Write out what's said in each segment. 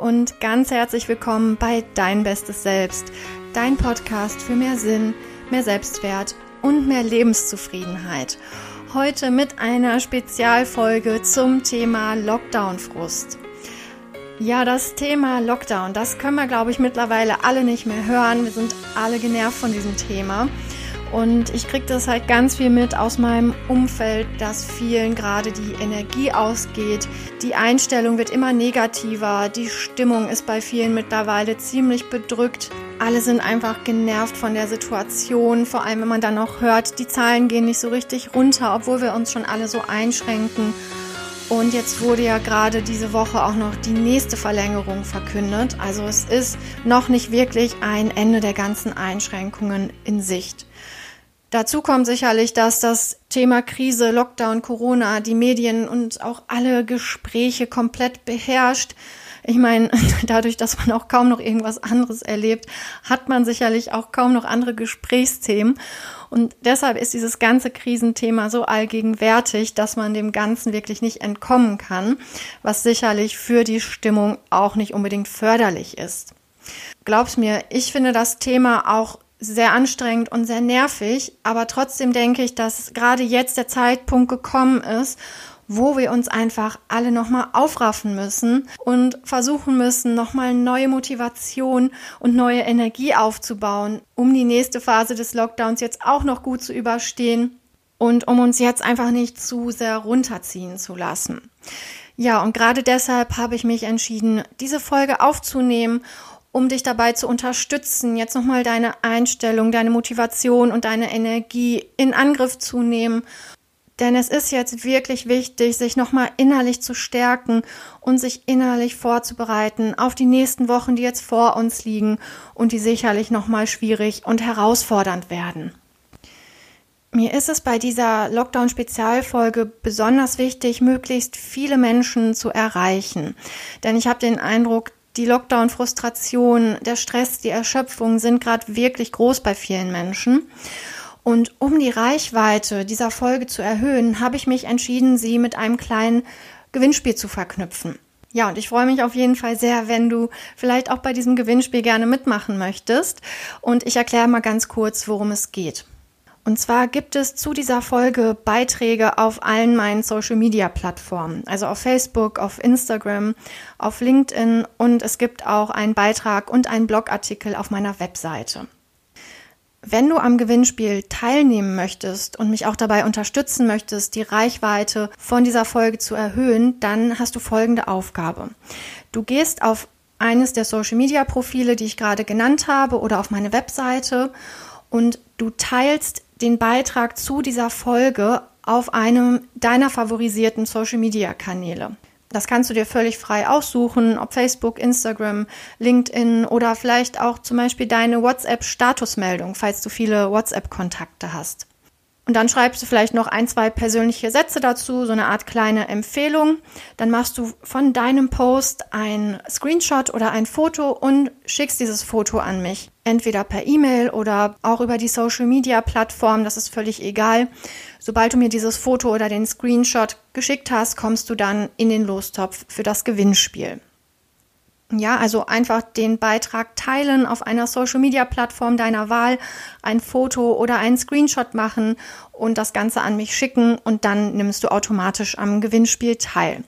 Und ganz herzlich willkommen bei Dein Bestes Selbst, dein Podcast für mehr Sinn, mehr Selbstwert und mehr Lebenszufriedenheit. Heute mit einer Spezialfolge zum Thema Lockdown-Frust. Ja, das Thema Lockdown, das können wir, glaube ich, mittlerweile alle nicht mehr hören. Wir sind alle genervt von diesem Thema. Und ich kriege das halt ganz viel mit aus meinem Umfeld, dass vielen gerade die Energie ausgeht. Die Einstellung wird immer negativer. Die Stimmung ist bei vielen mittlerweile ziemlich bedrückt. Alle sind einfach genervt von der Situation. Vor allem, wenn man dann auch hört, die Zahlen gehen nicht so richtig runter, obwohl wir uns schon alle so einschränken. Und jetzt wurde ja gerade diese Woche auch noch die nächste Verlängerung verkündet. Also es ist noch nicht wirklich ein Ende der ganzen Einschränkungen in Sicht. Dazu kommt sicherlich, dass das Thema Krise, Lockdown, Corona, die Medien und auch alle Gespräche komplett beherrscht. Ich meine, dadurch, dass man auch kaum noch irgendwas anderes erlebt, hat man sicherlich auch kaum noch andere Gesprächsthemen. Und deshalb ist dieses ganze Krisenthema so allgegenwärtig, dass man dem Ganzen wirklich nicht entkommen kann, was sicherlich für die Stimmung auch nicht unbedingt förderlich ist. Glaub's mir, ich finde das Thema auch sehr anstrengend und sehr nervig, aber trotzdem denke ich, dass gerade jetzt der Zeitpunkt gekommen ist, wo wir uns einfach alle nochmal aufraffen müssen und versuchen müssen, nochmal neue Motivation und neue Energie aufzubauen, um die nächste Phase des Lockdowns jetzt auch noch gut zu überstehen und um uns jetzt einfach nicht zu sehr runterziehen zu lassen. Ja, und gerade deshalb habe ich mich entschieden, diese Folge aufzunehmen um dich dabei zu unterstützen, jetzt nochmal deine Einstellung, deine Motivation und deine Energie in Angriff zu nehmen. Denn es ist jetzt wirklich wichtig, sich nochmal innerlich zu stärken und sich innerlich vorzubereiten auf die nächsten Wochen, die jetzt vor uns liegen und die sicherlich nochmal schwierig und herausfordernd werden. Mir ist es bei dieser Lockdown-Spezialfolge besonders wichtig, möglichst viele Menschen zu erreichen. Denn ich habe den Eindruck, die Lockdown-Frustration, der Stress, die Erschöpfung sind gerade wirklich groß bei vielen Menschen. Und um die Reichweite dieser Folge zu erhöhen, habe ich mich entschieden, sie mit einem kleinen Gewinnspiel zu verknüpfen. Ja, und ich freue mich auf jeden Fall sehr, wenn du vielleicht auch bei diesem Gewinnspiel gerne mitmachen möchtest. Und ich erkläre mal ganz kurz, worum es geht. Und zwar gibt es zu dieser Folge Beiträge auf allen meinen Social-Media-Plattformen, also auf Facebook, auf Instagram, auf LinkedIn und es gibt auch einen Beitrag und einen Blogartikel auf meiner Webseite. Wenn du am Gewinnspiel teilnehmen möchtest und mich auch dabei unterstützen möchtest, die Reichweite von dieser Folge zu erhöhen, dann hast du folgende Aufgabe. Du gehst auf eines der Social-Media-Profile, die ich gerade genannt habe, oder auf meine Webseite und du teilst den Beitrag zu dieser Folge auf einem deiner favorisierten Social Media Kanäle. Das kannst du dir völlig frei aussuchen, ob Facebook, Instagram, LinkedIn oder vielleicht auch zum Beispiel deine WhatsApp-Statusmeldung, falls du viele WhatsApp-Kontakte hast. Und dann schreibst du vielleicht noch ein, zwei persönliche Sätze dazu, so eine Art kleine Empfehlung. Dann machst du von deinem Post ein Screenshot oder ein Foto und schickst dieses Foto an mich. Entweder per E-Mail oder auch über die Social Media Plattform, das ist völlig egal. Sobald du mir dieses Foto oder den Screenshot geschickt hast, kommst du dann in den Lostopf für das Gewinnspiel. Ja, also einfach den Beitrag teilen auf einer Social Media Plattform deiner Wahl, ein Foto oder einen Screenshot machen und das Ganze an mich schicken und dann nimmst du automatisch am Gewinnspiel teil.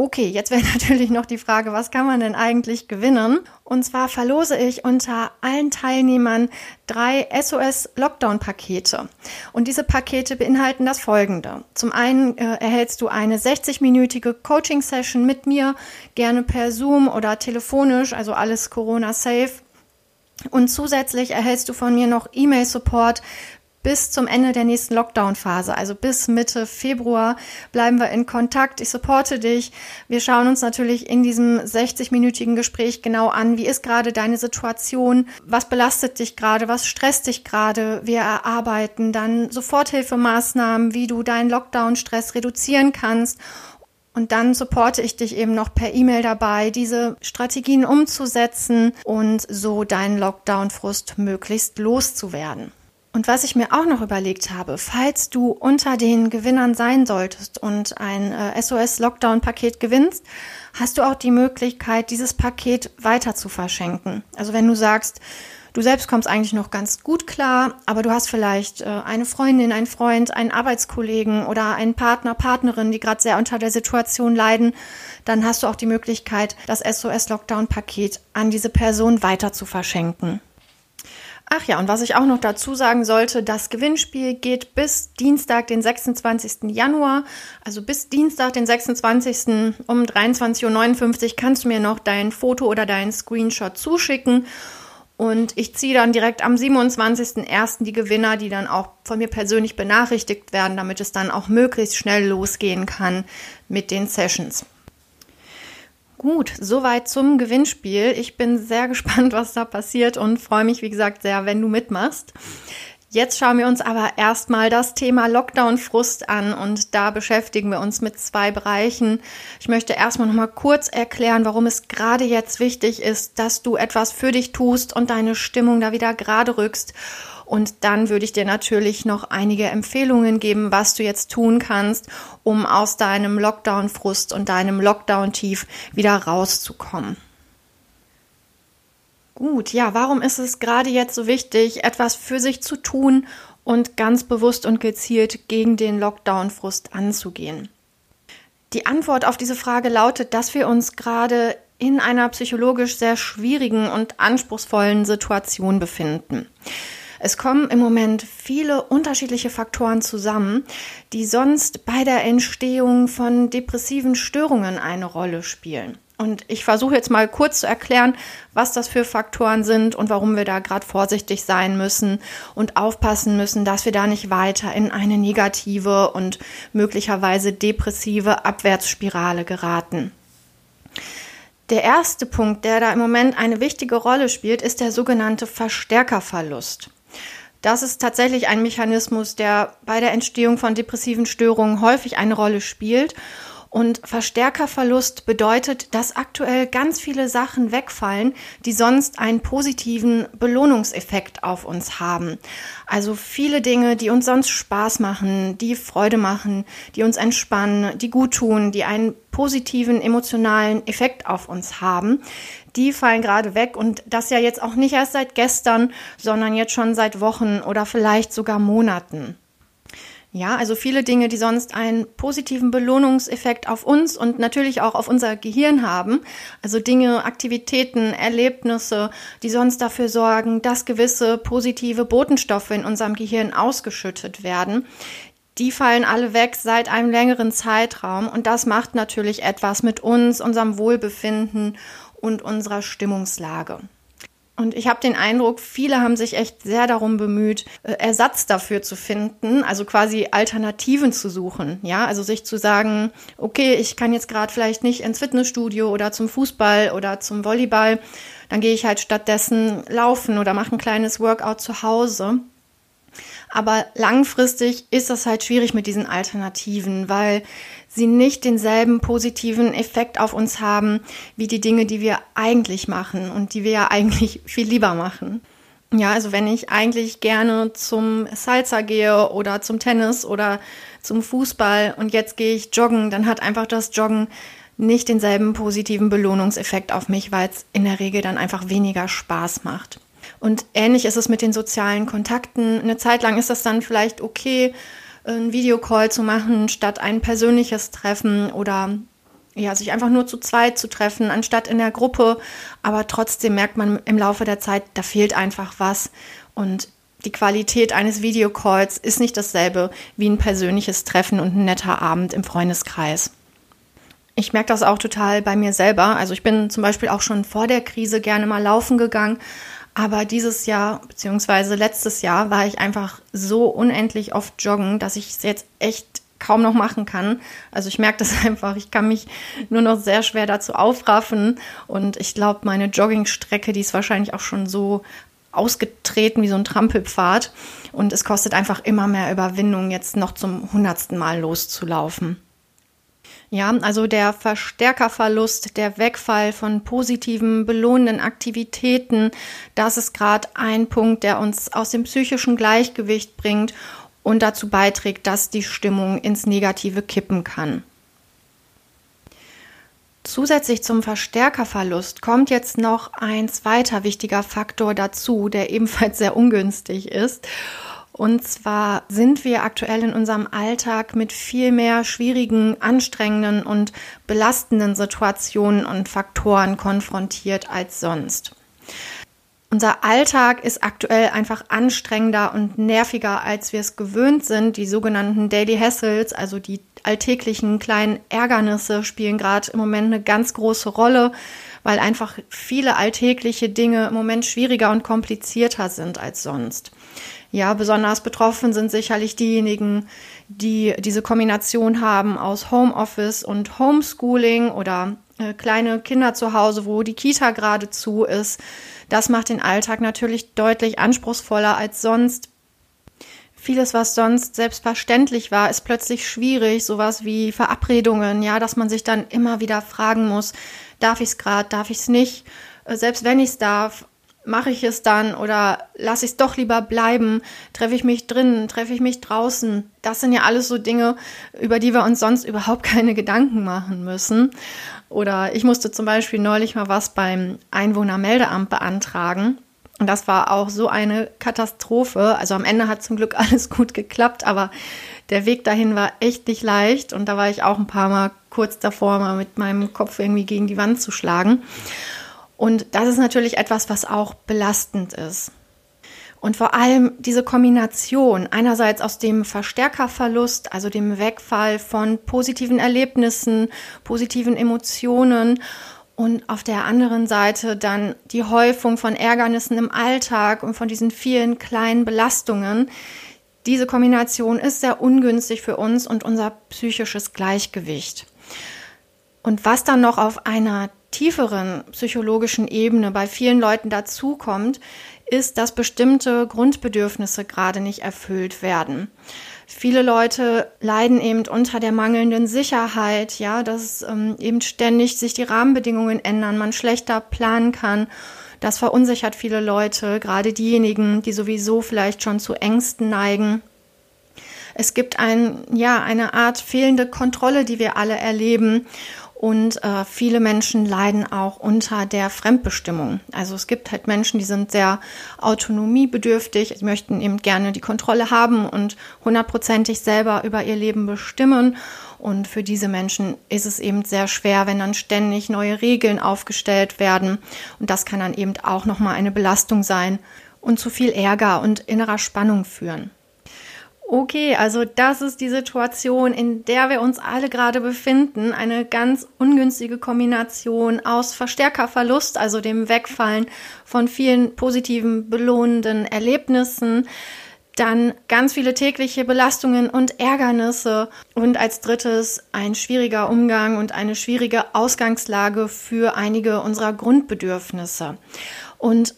Okay, jetzt wäre natürlich noch die Frage, was kann man denn eigentlich gewinnen? Und zwar verlose ich unter allen Teilnehmern drei SOS-Lockdown-Pakete. Und diese Pakete beinhalten das folgende. Zum einen äh, erhältst du eine 60-minütige Coaching-Session mit mir, gerne per Zoom oder telefonisch, also alles Corona-safe. Und zusätzlich erhältst du von mir noch E-Mail-Support bis zum Ende der nächsten Lockdown-Phase, also bis Mitte Februar, bleiben wir in Kontakt. Ich supporte dich. Wir schauen uns natürlich in diesem 60-minütigen Gespräch genau an, wie ist gerade deine Situation, was belastet dich gerade, was stresst dich gerade. Wir erarbeiten dann Soforthilfemaßnahmen, wie du deinen Lockdown-Stress reduzieren kannst. Und dann supporte ich dich eben noch per E-Mail dabei, diese Strategien umzusetzen und so deinen Lockdown-Frust möglichst loszuwerden. Und was ich mir auch noch überlegt habe, falls du unter den Gewinnern sein solltest und ein äh, SOS-Lockdown-Paket gewinnst, hast du auch die Möglichkeit, dieses Paket weiter zu verschenken. Also wenn du sagst, du selbst kommst eigentlich noch ganz gut klar, aber du hast vielleicht äh, eine Freundin, einen Freund, einen Arbeitskollegen oder einen Partner, Partnerin, die gerade sehr unter der Situation leiden, dann hast du auch die Möglichkeit, das SOS-Lockdown-Paket an diese Person weiter zu verschenken. Ach ja, und was ich auch noch dazu sagen sollte, das Gewinnspiel geht bis Dienstag, den 26. Januar. Also bis Dienstag, den 26. um 23.59 Uhr kannst du mir noch dein Foto oder deinen Screenshot zuschicken. Und ich ziehe dann direkt am 27.01. die Gewinner, die dann auch von mir persönlich benachrichtigt werden, damit es dann auch möglichst schnell losgehen kann mit den Sessions. Gut, soweit zum Gewinnspiel. Ich bin sehr gespannt, was da passiert und freue mich, wie gesagt, sehr, wenn du mitmachst. Jetzt schauen wir uns aber erstmal das Thema Lockdown-Frust an und da beschäftigen wir uns mit zwei Bereichen. Ich möchte erstmal nochmal kurz erklären, warum es gerade jetzt wichtig ist, dass du etwas für dich tust und deine Stimmung da wieder gerade rückst und dann würde ich dir natürlich noch einige Empfehlungen geben, was du jetzt tun kannst, um aus deinem Lockdown-Frust und deinem Lockdown-Tief wieder rauszukommen. Gut, ja, warum ist es gerade jetzt so wichtig, etwas für sich zu tun und ganz bewusst und gezielt gegen den Lockdown-Frust anzugehen? Die Antwort auf diese Frage lautet, dass wir uns gerade in einer psychologisch sehr schwierigen und anspruchsvollen Situation befinden. Es kommen im Moment viele unterschiedliche Faktoren zusammen, die sonst bei der Entstehung von depressiven Störungen eine Rolle spielen. Und ich versuche jetzt mal kurz zu erklären, was das für Faktoren sind und warum wir da gerade vorsichtig sein müssen und aufpassen müssen, dass wir da nicht weiter in eine negative und möglicherweise depressive Abwärtsspirale geraten. Der erste Punkt, der da im Moment eine wichtige Rolle spielt, ist der sogenannte Verstärkerverlust. Das ist tatsächlich ein Mechanismus, der bei der Entstehung von depressiven Störungen häufig eine Rolle spielt und Verstärkerverlust bedeutet, dass aktuell ganz viele Sachen wegfallen, die sonst einen positiven Belohnungseffekt auf uns haben. Also viele Dinge, die uns sonst Spaß machen, die Freude machen, die uns entspannen, die gut tun, die einen positiven emotionalen Effekt auf uns haben, die fallen gerade weg und das ja jetzt auch nicht erst seit gestern, sondern jetzt schon seit Wochen oder vielleicht sogar Monaten. Ja, also viele Dinge, die sonst einen positiven Belohnungseffekt auf uns und natürlich auch auf unser Gehirn haben. Also Dinge, Aktivitäten, Erlebnisse, die sonst dafür sorgen, dass gewisse positive Botenstoffe in unserem Gehirn ausgeschüttet werden. Die fallen alle weg seit einem längeren Zeitraum und das macht natürlich etwas mit uns, unserem Wohlbefinden und unserer Stimmungslage. Und ich habe den Eindruck, viele haben sich echt sehr darum bemüht, äh, Ersatz dafür zu finden, also quasi Alternativen zu suchen. Ja, also sich zu sagen, okay, ich kann jetzt gerade vielleicht nicht ins Fitnessstudio oder zum Fußball oder zum Volleyball, dann gehe ich halt stattdessen laufen oder mache ein kleines Workout zu Hause. Aber langfristig ist das halt schwierig mit diesen Alternativen, weil sie nicht denselben positiven Effekt auf uns haben wie die Dinge, die wir eigentlich machen und die wir ja eigentlich viel lieber machen. Ja, also wenn ich eigentlich gerne zum Salsa gehe oder zum Tennis oder zum Fußball und jetzt gehe ich joggen, dann hat einfach das Joggen nicht denselben positiven Belohnungseffekt auf mich, weil es in der Regel dann einfach weniger Spaß macht. Und ähnlich ist es mit den sozialen Kontakten. Eine Zeit lang ist das dann vielleicht okay, einen Videocall zu machen, statt ein persönliches Treffen oder ja, sich einfach nur zu zweit zu treffen, anstatt in der Gruppe. Aber trotzdem merkt man im Laufe der Zeit, da fehlt einfach was. Und die Qualität eines Videocalls ist nicht dasselbe wie ein persönliches Treffen und ein netter Abend im Freundeskreis. Ich merke das auch total bei mir selber. Also ich bin zum Beispiel auch schon vor der Krise gerne mal laufen gegangen, aber dieses Jahr, beziehungsweise letztes Jahr, war ich einfach so unendlich oft joggen, dass ich es jetzt echt kaum noch machen kann. Also ich merke das einfach, ich kann mich nur noch sehr schwer dazu aufraffen. Und ich glaube, meine Joggingstrecke, die ist wahrscheinlich auch schon so ausgetreten wie so ein Trampelpfad. Und es kostet einfach immer mehr Überwindung, jetzt noch zum hundertsten Mal loszulaufen. Ja, also der Verstärkerverlust, der Wegfall von positiven, belohnenden Aktivitäten, das ist gerade ein Punkt, der uns aus dem psychischen Gleichgewicht bringt und dazu beiträgt, dass die Stimmung ins Negative kippen kann. Zusätzlich zum Verstärkerverlust kommt jetzt noch ein zweiter wichtiger Faktor dazu, der ebenfalls sehr ungünstig ist. Und zwar sind wir aktuell in unserem Alltag mit viel mehr schwierigen, anstrengenden und belastenden Situationen und Faktoren konfrontiert als sonst. Unser Alltag ist aktuell einfach anstrengender und nerviger, als wir es gewöhnt sind. Die sogenannten Daily Hassles, also die alltäglichen kleinen Ärgernisse, spielen gerade im Moment eine ganz große Rolle, weil einfach viele alltägliche Dinge im Moment schwieriger und komplizierter sind als sonst. Ja, besonders betroffen sind sicherlich diejenigen, die diese Kombination haben aus Homeoffice und Homeschooling oder äh, kleine Kinder zu Hause, wo die Kita gerade zu ist. Das macht den Alltag natürlich deutlich anspruchsvoller als sonst. Vieles, was sonst selbstverständlich war, ist plötzlich schwierig. Sowas wie Verabredungen, ja, dass man sich dann immer wieder fragen muss, darf ich es gerade, darf ich es nicht? Äh, selbst wenn ich es darf, mache ich es dann oder lasse ich es doch lieber bleiben? Treffe ich mich drinnen? Treffe ich mich draußen? Das sind ja alles so Dinge, über die wir uns sonst überhaupt keine Gedanken machen müssen. Oder ich musste zum Beispiel neulich mal was beim Einwohnermeldeamt beantragen. Und das war auch so eine Katastrophe. Also am Ende hat zum Glück alles gut geklappt, aber der Weg dahin war echt nicht leicht. Und da war ich auch ein paar Mal kurz davor, mal mit meinem Kopf irgendwie gegen die Wand zu schlagen. Und das ist natürlich etwas, was auch belastend ist. Und vor allem diese Kombination einerseits aus dem Verstärkerverlust, also dem Wegfall von positiven Erlebnissen, positiven Emotionen und auf der anderen Seite dann die Häufung von Ärgernissen im Alltag und von diesen vielen kleinen Belastungen. Diese Kombination ist sehr ungünstig für uns und unser psychisches Gleichgewicht. Und was dann noch auf einer tieferen psychologischen Ebene bei vielen Leuten dazukommt, ist, dass bestimmte Grundbedürfnisse gerade nicht erfüllt werden. Viele Leute leiden eben unter der mangelnden Sicherheit, ja, dass ähm, eben ständig sich die Rahmenbedingungen ändern, man schlechter planen kann. Das verunsichert viele Leute, gerade diejenigen, die sowieso vielleicht schon zu Ängsten neigen. Es gibt ein, ja, eine Art fehlende Kontrolle, die wir alle erleben. Und äh, viele Menschen leiden auch unter der Fremdbestimmung. Also es gibt halt Menschen, die sind sehr autonomiebedürftig, sie möchten eben gerne die Kontrolle haben und hundertprozentig selber über ihr Leben bestimmen. Und für diese Menschen ist es eben sehr schwer, wenn dann ständig neue Regeln aufgestellt werden. Und das kann dann eben auch nochmal eine Belastung sein und zu viel Ärger und innerer Spannung führen. Okay, also das ist die Situation, in der wir uns alle gerade befinden. Eine ganz ungünstige Kombination aus Verstärkerverlust, also dem Wegfallen von vielen positiven, belohnenden Erlebnissen, dann ganz viele tägliche Belastungen und Ärgernisse und als drittes ein schwieriger Umgang und eine schwierige Ausgangslage für einige unserer Grundbedürfnisse. Und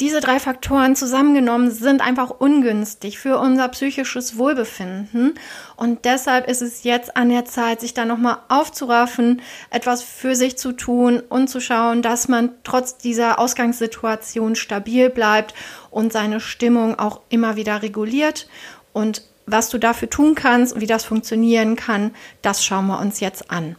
diese drei Faktoren zusammengenommen sind einfach ungünstig für unser psychisches Wohlbefinden. Und deshalb ist es jetzt an der Zeit, sich da nochmal aufzuraffen, etwas für sich zu tun und zu schauen, dass man trotz dieser Ausgangssituation stabil bleibt und seine Stimmung auch immer wieder reguliert. Und was du dafür tun kannst und wie das funktionieren kann, das schauen wir uns jetzt an.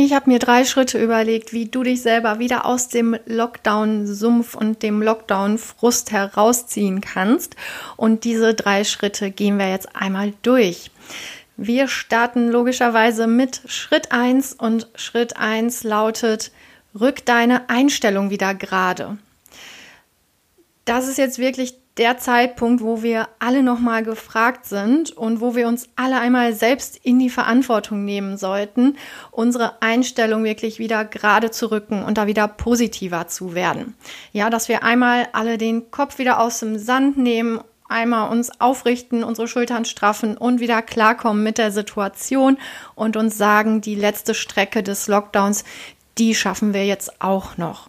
Ich habe mir drei Schritte überlegt, wie du dich selber wieder aus dem Lockdown-Sumpf und dem Lockdown-Frust herausziehen kannst. Und diese drei Schritte gehen wir jetzt einmal durch. Wir starten logischerweise mit Schritt 1 und Schritt 1 lautet, rück deine Einstellung wieder gerade. Das ist jetzt wirklich der Zeitpunkt, wo wir alle nochmal gefragt sind und wo wir uns alle einmal selbst in die Verantwortung nehmen sollten, unsere Einstellung wirklich wieder gerade zu rücken und da wieder positiver zu werden. Ja, dass wir einmal alle den Kopf wieder aus dem Sand nehmen einmal uns aufrichten, unsere Schultern straffen und wieder klarkommen mit der Situation und uns sagen, die letzte Strecke des Lockdowns, die schaffen wir jetzt auch noch.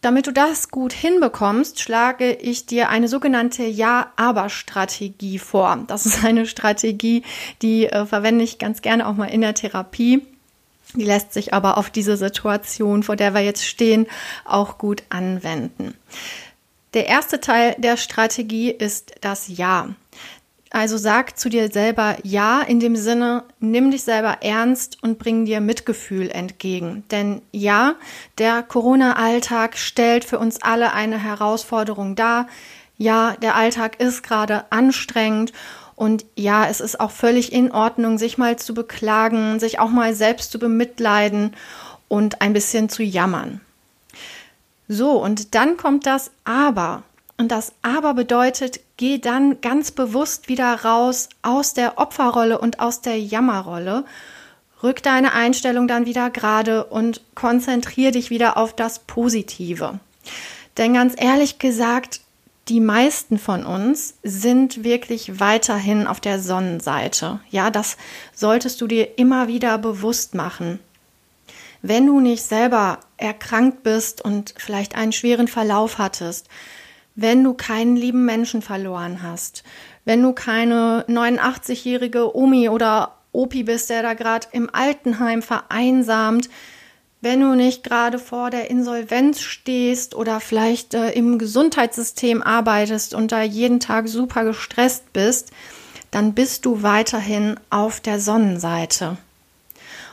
Damit du das gut hinbekommst, schlage ich dir eine sogenannte Ja-Aber-Strategie vor. Das ist eine Strategie, die äh, verwende ich ganz gerne auch mal in der Therapie. Die lässt sich aber auf diese Situation, vor der wir jetzt stehen, auch gut anwenden. Der erste Teil der Strategie ist das Ja. Also sag zu dir selber Ja in dem Sinne, nimm dich selber ernst und bring dir Mitgefühl entgegen. Denn ja, der Corona-Alltag stellt für uns alle eine Herausforderung dar. Ja, der Alltag ist gerade anstrengend und ja, es ist auch völlig in Ordnung, sich mal zu beklagen, sich auch mal selbst zu bemitleiden und ein bisschen zu jammern. So, und dann kommt das Aber. Und das Aber bedeutet, geh dann ganz bewusst wieder raus aus der Opferrolle und aus der Jammerrolle. Rück deine Einstellung dann wieder gerade und konzentrier dich wieder auf das Positive. Denn ganz ehrlich gesagt, die meisten von uns sind wirklich weiterhin auf der Sonnenseite. Ja, das solltest du dir immer wieder bewusst machen. Wenn du nicht selber erkrankt bist und vielleicht einen schweren Verlauf hattest, wenn du keinen lieben Menschen verloren hast, wenn du keine 89-jährige Omi oder Opi bist, der da gerade im Altenheim vereinsamt, wenn du nicht gerade vor der Insolvenz stehst oder vielleicht äh, im Gesundheitssystem arbeitest und da jeden Tag super gestresst bist, dann bist du weiterhin auf der Sonnenseite.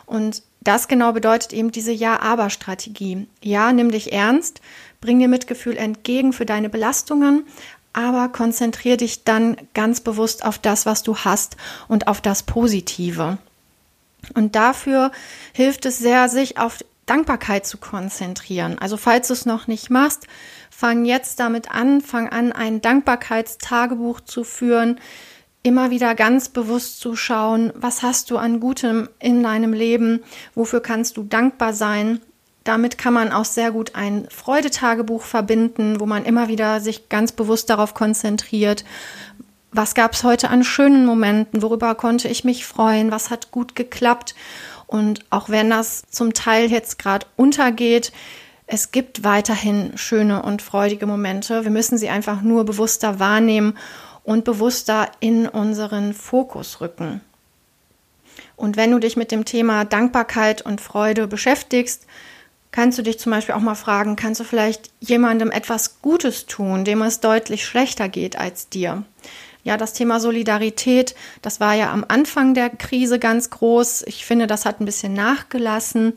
Und das genau bedeutet eben diese Ja-Aber-Strategie. Ja, nimm dich ernst, bring dir Mitgefühl entgegen für deine Belastungen, aber konzentriere dich dann ganz bewusst auf das, was du hast und auf das Positive. Und dafür hilft es sehr, sich auf Dankbarkeit zu konzentrieren. Also falls du es noch nicht machst, fang jetzt damit an, fang an, ein Dankbarkeitstagebuch zu führen, immer wieder ganz bewusst zu schauen, was hast du an Gutem in deinem Leben, wofür kannst du dankbar sein damit kann man auch sehr gut ein Freudetagebuch verbinden, wo man immer wieder sich ganz bewusst darauf konzentriert, was gab es heute an schönen Momenten, worüber konnte ich mich freuen, was hat gut geklappt. Und auch wenn das zum Teil jetzt gerade untergeht, es gibt weiterhin schöne und freudige Momente. Wir müssen sie einfach nur bewusster wahrnehmen und bewusster in unseren Fokus rücken. Und wenn du dich mit dem Thema Dankbarkeit und Freude beschäftigst, kannst du dich zum Beispiel auch mal fragen, kannst du vielleicht jemandem etwas Gutes tun, dem es deutlich schlechter geht als dir? Ja, das Thema Solidarität, das war ja am Anfang der Krise ganz groß. Ich finde, das hat ein bisschen nachgelassen,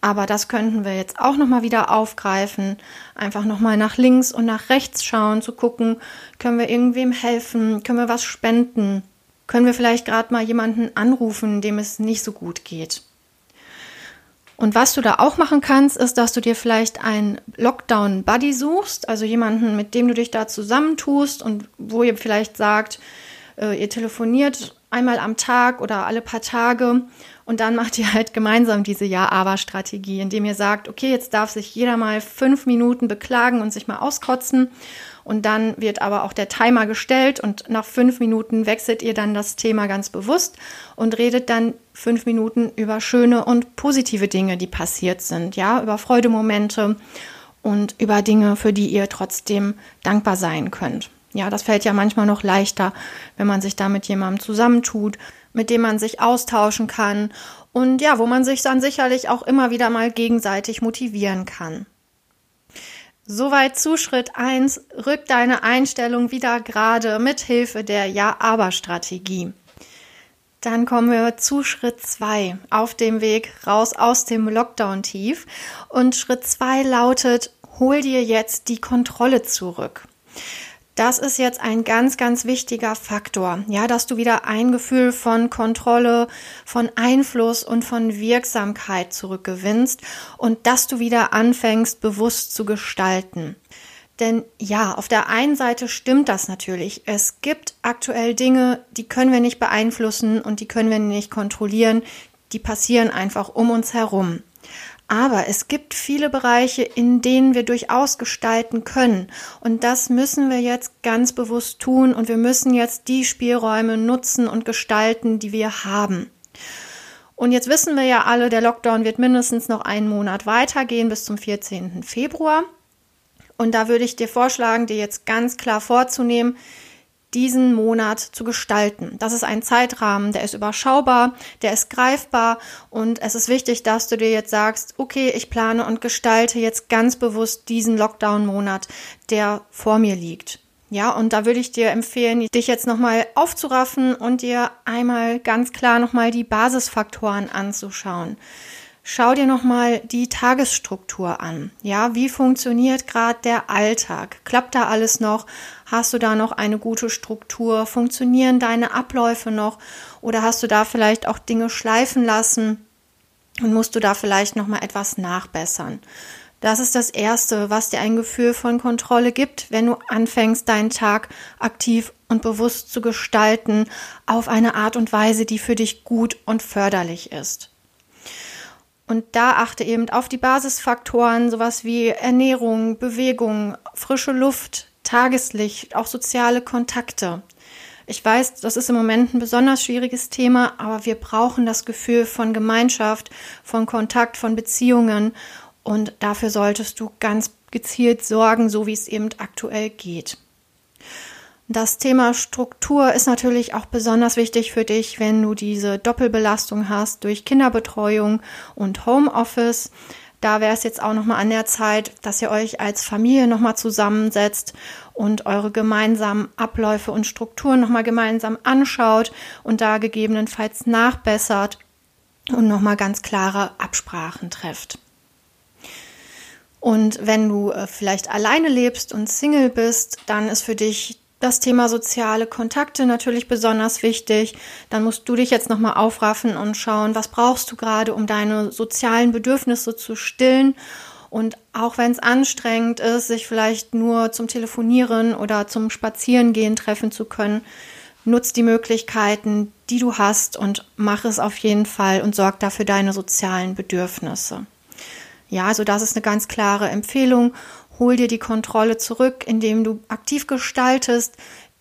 aber das könnten wir jetzt auch noch mal wieder aufgreifen, einfach noch mal nach links und nach rechts schauen, zu gucken, können wir irgendwem helfen, können wir was spenden, können wir vielleicht gerade mal jemanden anrufen, dem es nicht so gut geht. Und was du da auch machen kannst, ist, dass du dir vielleicht einen Lockdown-Buddy suchst, also jemanden, mit dem du dich da zusammentust und wo ihr vielleicht sagt, äh, ihr telefoniert einmal am Tag oder alle paar Tage und dann macht ihr halt gemeinsam diese Ja-Aber-Strategie, indem ihr sagt, okay, jetzt darf sich jeder mal fünf Minuten beklagen und sich mal auskotzen und dann wird aber auch der Timer gestellt und nach fünf Minuten wechselt ihr dann das Thema ganz bewusst und redet dann fünf Minuten über schöne und positive Dinge, die passiert sind, ja, über Freudemomente und über Dinge, für die ihr trotzdem dankbar sein könnt. Ja, das fällt ja manchmal noch leichter, wenn man sich da mit jemandem zusammentut, mit dem man sich austauschen kann und ja, wo man sich dann sicherlich auch immer wieder mal gegenseitig motivieren kann. Soweit zu Schritt 1. Rück deine Einstellung wieder gerade mit Hilfe der Ja-Aber-Strategie. Dann kommen wir zu Schritt 2 auf dem Weg raus aus dem Lockdown-Tief. Und Schritt 2 lautet, hol dir jetzt die Kontrolle zurück. Das ist jetzt ein ganz, ganz wichtiger Faktor. Ja, dass du wieder ein Gefühl von Kontrolle, von Einfluss und von Wirksamkeit zurückgewinnst und dass du wieder anfängst, bewusst zu gestalten. Denn ja, auf der einen Seite stimmt das natürlich. Es gibt aktuell Dinge, die können wir nicht beeinflussen und die können wir nicht kontrollieren. Die passieren einfach um uns herum. Aber es gibt viele Bereiche, in denen wir durchaus gestalten können. Und das müssen wir jetzt ganz bewusst tun. Und wir müssen jetzt die Spielräume nutzen und gestalten, die wir haben. Und jetzt wissen wir ja alle, der Lockdown wird mindestens noch einen Monat weitergehen bis zum 14. Februar. Und da würde ich dir vorschlagen, dir jetzt ganz klar vorzunehmen, diesen Monat zu gestalten. Das ist ein Zeitrahmen, der ist überschaubar, der ist greifbar und es ist wichtig, dass du dir jetzt sagst, okay, ich plane und gestalte jetzt ganz bewusst diesen Lockdown-Monat, der vor mir liegt. Ja, und da würde ich dir empfehlen, dich jetzt nochmal aufzuraffen und dir einmal ganz klar nochmal die Basisfaktoren anzuschauen. Schau dir nochmal die Tagesstruktur an. Ja, wie funktioniert gerade der Alltag? Klappt da alles noch? Hast du da noch eine gute Struktur? Funktionieren deine Abläufe noch? Oder hast du da vielleicht auch Dinge schleifen lassen und musst du da vielleicht nochmal etwas nachbessern? Das ist das Erste, was dir ein Gefühl von Kontrolle gibt, wenn du anfängst, deinen Tag aktiv und bewusst zu gestalten auf eine Art und Weise, die für dich gut und förderlich ist. Und da achte eben auf die Basisfaktoren, sowas wie Ernährung, Bewegung, frische Luft, Tageslicht, auch soziale Kontakte. Ich weiß, das ist im Moment ein besonders schwieriges Thema, aber wir brauchen das Gefühl von Gemeinschaft, von Kontakt, von Beziehungen und dafür solltest du ganz gezielt sorgen, so wie es eben aktuell geht. Das Thema Struktur ist natürlich auch besonders wichtig für dich, wenn du diese Doppelbelastung hast durch Kinderbetreuung und Homeoffice. Da wäre es jetzt auch nochmal an der Zeit, dass ihr euch als Familie nochmal zusammensetzt und eure gemeinsamen Abläufe und Strukturen nochmal gemeinsam anschaut und da gegebenenfalls nachbessert und nochmal ganz klare Absprachen trefft. Und wenn du äh, vielleicht alleine lebst und Single bist, dann ist für dich das Thema soziale Kontakte natürlich besonders wichtig. Dann musst du dich jetzt nochmal aufraffen und schauen, was brauchst du gerade, um deine sozialen Bedürfnisse zu stillen. Und auch wenn es anstrengend ist, sich vielleicht nur zum Telefonieren oder zum Spazierengehen treffen zu können, nutz die Möglichkeiten, die du hast und mach es auf jeden Fall und sorg dafür deine sozialen Bedürfnisse. Ja, also das ist eine ganz klare Empfehlung Hol dir die Kontrolle zurück, indem du aktiv gestaltest,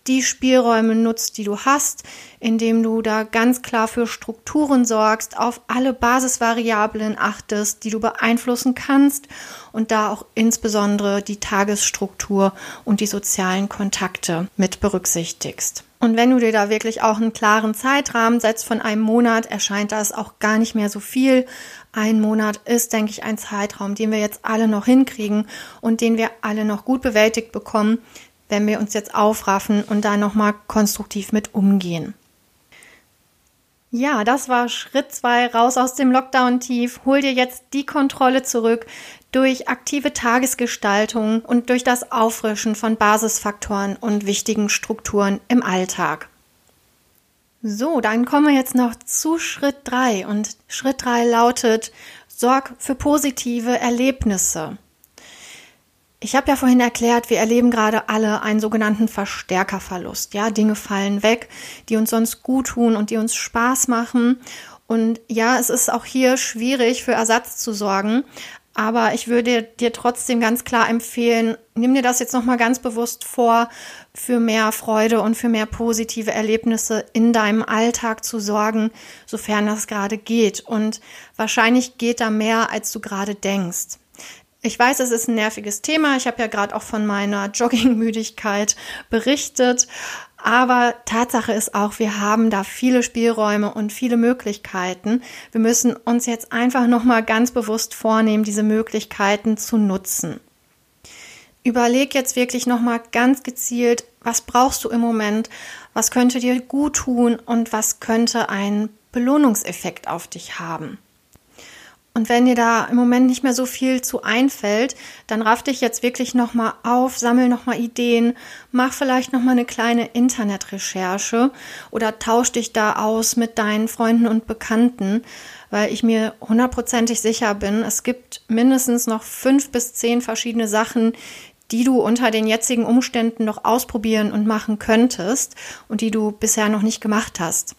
die Spielräume nutzt, die du hast, indem du da ganz klar für Strukturen sorgst, auf alle Basisvariablen achtest, die du beeinflussen kannst und da auch insbesondere die Tagesstruktur und die sozialen Kontakte mit berücksichtigst. Und wenn du dir da wirklich auch einen klaren Zeitrahmen setzt von einem Monat, erscheint das auch gar nicht mehr so viel. Ein Monat ist, denke ich, ein Zeitraum, den wir jetzt alle noch hinkriegen und den wir alle noch gut bewältigt bekommen, wenn wir uns jetzt aufraffen und da nochmal konstruktiv mit umgehen. Ja, das war Schritt zwei raus aus dem Lockdown-Tief. Hol dir jetzt die Kontrolle zurück durch aktive Tagesgestaltung und durch das Auffrischen von Basisfaktoren und wichtigen Strukturen im Alltag. So, dann kommen wir jetzt noch zu Schritt drei und Schritt drei lautet, sorg für positive Erlebnisse. Ich habe ja vorhin erklärt, wir erleben gerade alle einen sogenannten Verstärkerverlust. Ja, Dinge fallen weg, die uns sonst gut tun und die uns Spaß machen. Und ja, es ist auch hier schwierig für Ersatz zu sorgen. Aber ich würde dir trotzdem ganz klar empfehlen, nimm dir das jetzt nochmal ganz bewusst vor, für mehr Freude und für mehr positive Erlebnisse in deinem Alltag zu sorgen, sofern das gerade geht. Und wahrscheinlich geht da mehr, als du gerade denkst. Ich weiß, es ist ein nerviges Thema. Ich habe ja gerade auch von meiner Joggingmüdigkeit berichtet. Aber Tatsache ist auch, wir haben da viele Spielräume und viele Möglichkeiten. Wir müssen uns jetzt einfach nochmal ganz bewusst vornehmen, diese Möglichkeiten zu nutzen. Überleg jetzt wirklich nochmal ganz gezielt, was brauchst du im Moment, was könnte dir gut tun und was könnte einen Belohnungseffekt auf dich haben. Und wenn dir da im Moment nicht mehr so viel zu einfällt, dann raff dich jetzt wirklich nochmal auf, sammel nochmal Ideen, mach vielleicht nochmal eine kleine Internetrecherche oder tausch dich da aus mit deinen Freunden und Bekannten, weil ich mir hundertprozentig sicher bin, es gibt mindestens noch fünf bis zehn verschiedene Sachen, die du unter den jetzigen Umständen noch ausprobieren und machen könntest und die du bisher noch nicht gemacht hast.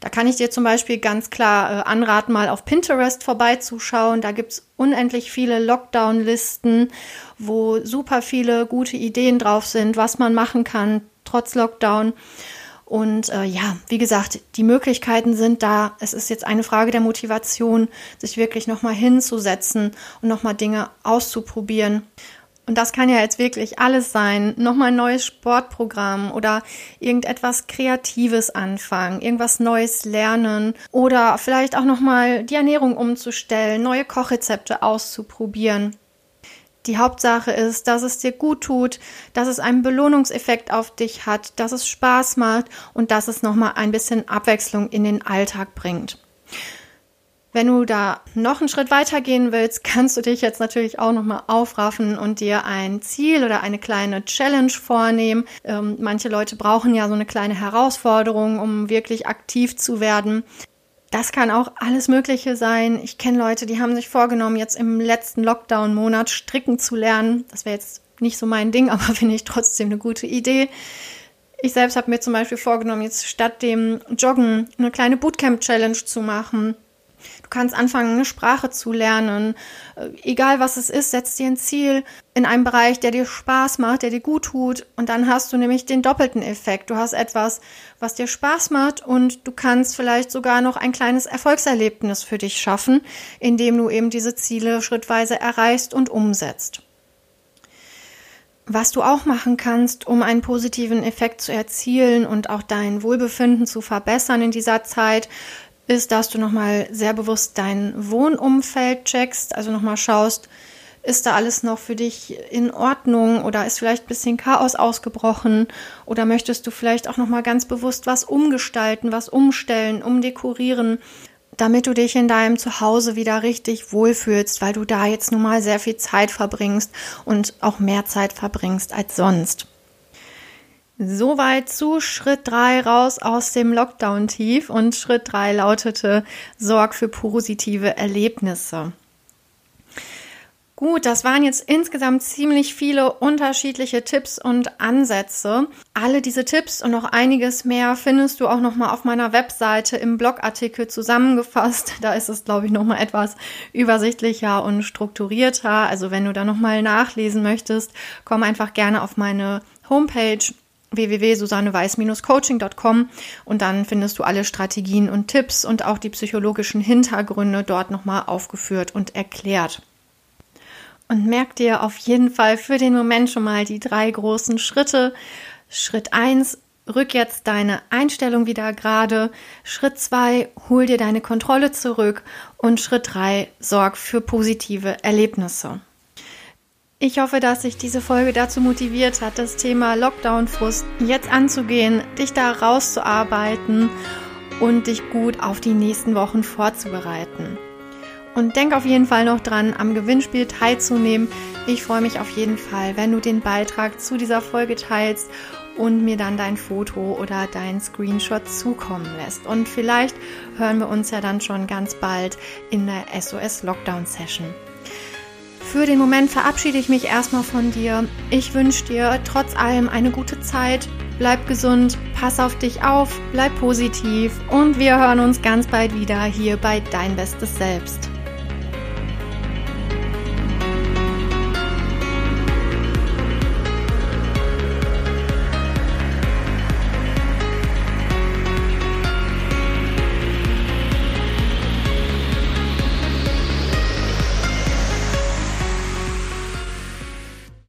Da kann ich dir zum Beispiel ganz klar äh, anraten, mal auf Pinterest vorbeizuschauen. Da gibt es unendlich viele Lockdown-Listen, wo super viele gute Ideen drauf sind, was man machen kann, trotz Lockdown. Und äh, ja, wie gesagt, die Möglichkeiten sind da. Es ist jetzt eine Frage der Motivation, sich wirklich nochmal hinzusetzen und nochmal Dinge auszuprobieren. Und das kann ja jetzt wirklich alles sein. Nochmal ein neues Sportprogramm oder irgendetwas Kreatives anfangen, irgendwas Neues lernen oder vielleicht auch nochmal die Ernährung umzustellen, neue Kochrezepte auszuprobieren. Die Hauptsache ist, dass es dir gut tut, dass es einen Belohnungseffekt auf dich hat, dass es Spaß macht und dass es nochmal ein bisschen Abwechslung in den Alltag bringt. Wenn du da noch einen Schritt weiter gehen willst, kannst du dich jetzt natürlich auch nochmal aufraffen und dir ein Ziel oder eine kleine Challenge vornehmen. Ähm, manche Leute brauchen ja so eine kleine Herausforderung, um wirklich aktiv zu werden. Das kann auch alles Mögliche sein. Ich kenne Leute, die haben sich vorgenommen, jetzt im letzten Lockdown-Monat stricken zu lernen. Das wäre jetzt nicht so mein Ding, aber finde ich trotzdem eine gute Idee. Ich selbst habe mir zum Beispiel vorgenommen, jetzt statt dem Joggen eine kleine Bootcamp-Challenge zu machen. Kannst anfangen, eine Sprache zu lernen. Äh, egal was es ist, setz dir ein Ziel in einem Bereich, der dir Spaß macht, der dir gut tut. Und dann hast du nämlich den doppelten Effekt. Du hast etwas, was dir Spaß macht und du kannst vielleicht sogar noch ein kleines Erfolgserlebnis für dich schaffen, indem du eben diese Ziele schrittweise erreichst und umsetzt. Was du auch machen kannst, um einen positiven Effekt zu erzielen und auch dein Wohlbefinden zu verbessern in dieser Zeit, ist, dass du nochmal sehr bewusst dein Wohnumfeld checkst, also nochmal schaust, ist da alles noch für dich in Ordnung oder ist vielleicht ein bisschen Chaos ausgebrochen oder möchtest du vielleicht auch nochmal ganz bewusst was umgestalten, was umstellen, umdekorieren, damit du dich in deinem Zuhause wieder richtig wohlfühlst, weil du da jetzt nun mal sehr viel Zeit verbringst und auch mehr Zeit verbringst als sonst. Soweit zu Schritt 3 raus aus dem Lockdown-Tief und Schritt 3 lautete Sorg für positive Erlebnisse. Gut, das waren jetzt insgesamt ziemlich viele unterschiedliche Tipps und Ansätze. Alle diese Tipps und noch einiges mehr findest du auch noch mal auf meiner Webseite im Blogartikel zusammengefasst. Da ist es, glaube ich, noch mal etwas übersichtlicher und strukturierter. Also wenn du da noch mal nachlesen möchtest, komm einfach gerne auf meine Homepage www.susanneweiß-coaching.com und dann findest du alle Strategien und Tipps und auch die psychologischen Hintergründe dort nochmal aufgeführt und erklärt. Und merk dir auf jeden Fall für den Moment schon mal die drei großen Schritte. Schritt 1, rück jetzt deine Einstellung wieder gerade. Schritt 2, hol dir deine Kontrolle zurück. Und Schritt 3, sorg für positive Erlebnisse. Ich hoffe, dass sich diese Folge dazu motiviert hat, das Thema Lockdown-Frust jetzt anzugehen, dich da rauszuarbeiten und dich gut auf die nächsten Wochen vorzubereiten. Und denk auf jeden Fall noch dran, am Gewinnspiel teilzunehmen. Ich freue mich auf jeden Fall, wenn du den Beitrag zu dieser Folge teilst und mir dann dein Foto oder dein Screenshot zukommen lässt. Und vielleicht hören wir uns ja dann schon ganz bald in der SOS Lockdown Session. Für den Moment verabschiede ich mich erstmal von dir. Ich wünsche dir trotz allem eine gute Zeit. Bleib gesund, pass auf dich auf, bleib positiv und wir hören uns ganz bald wieder hier bei Dein Bestes Selbst.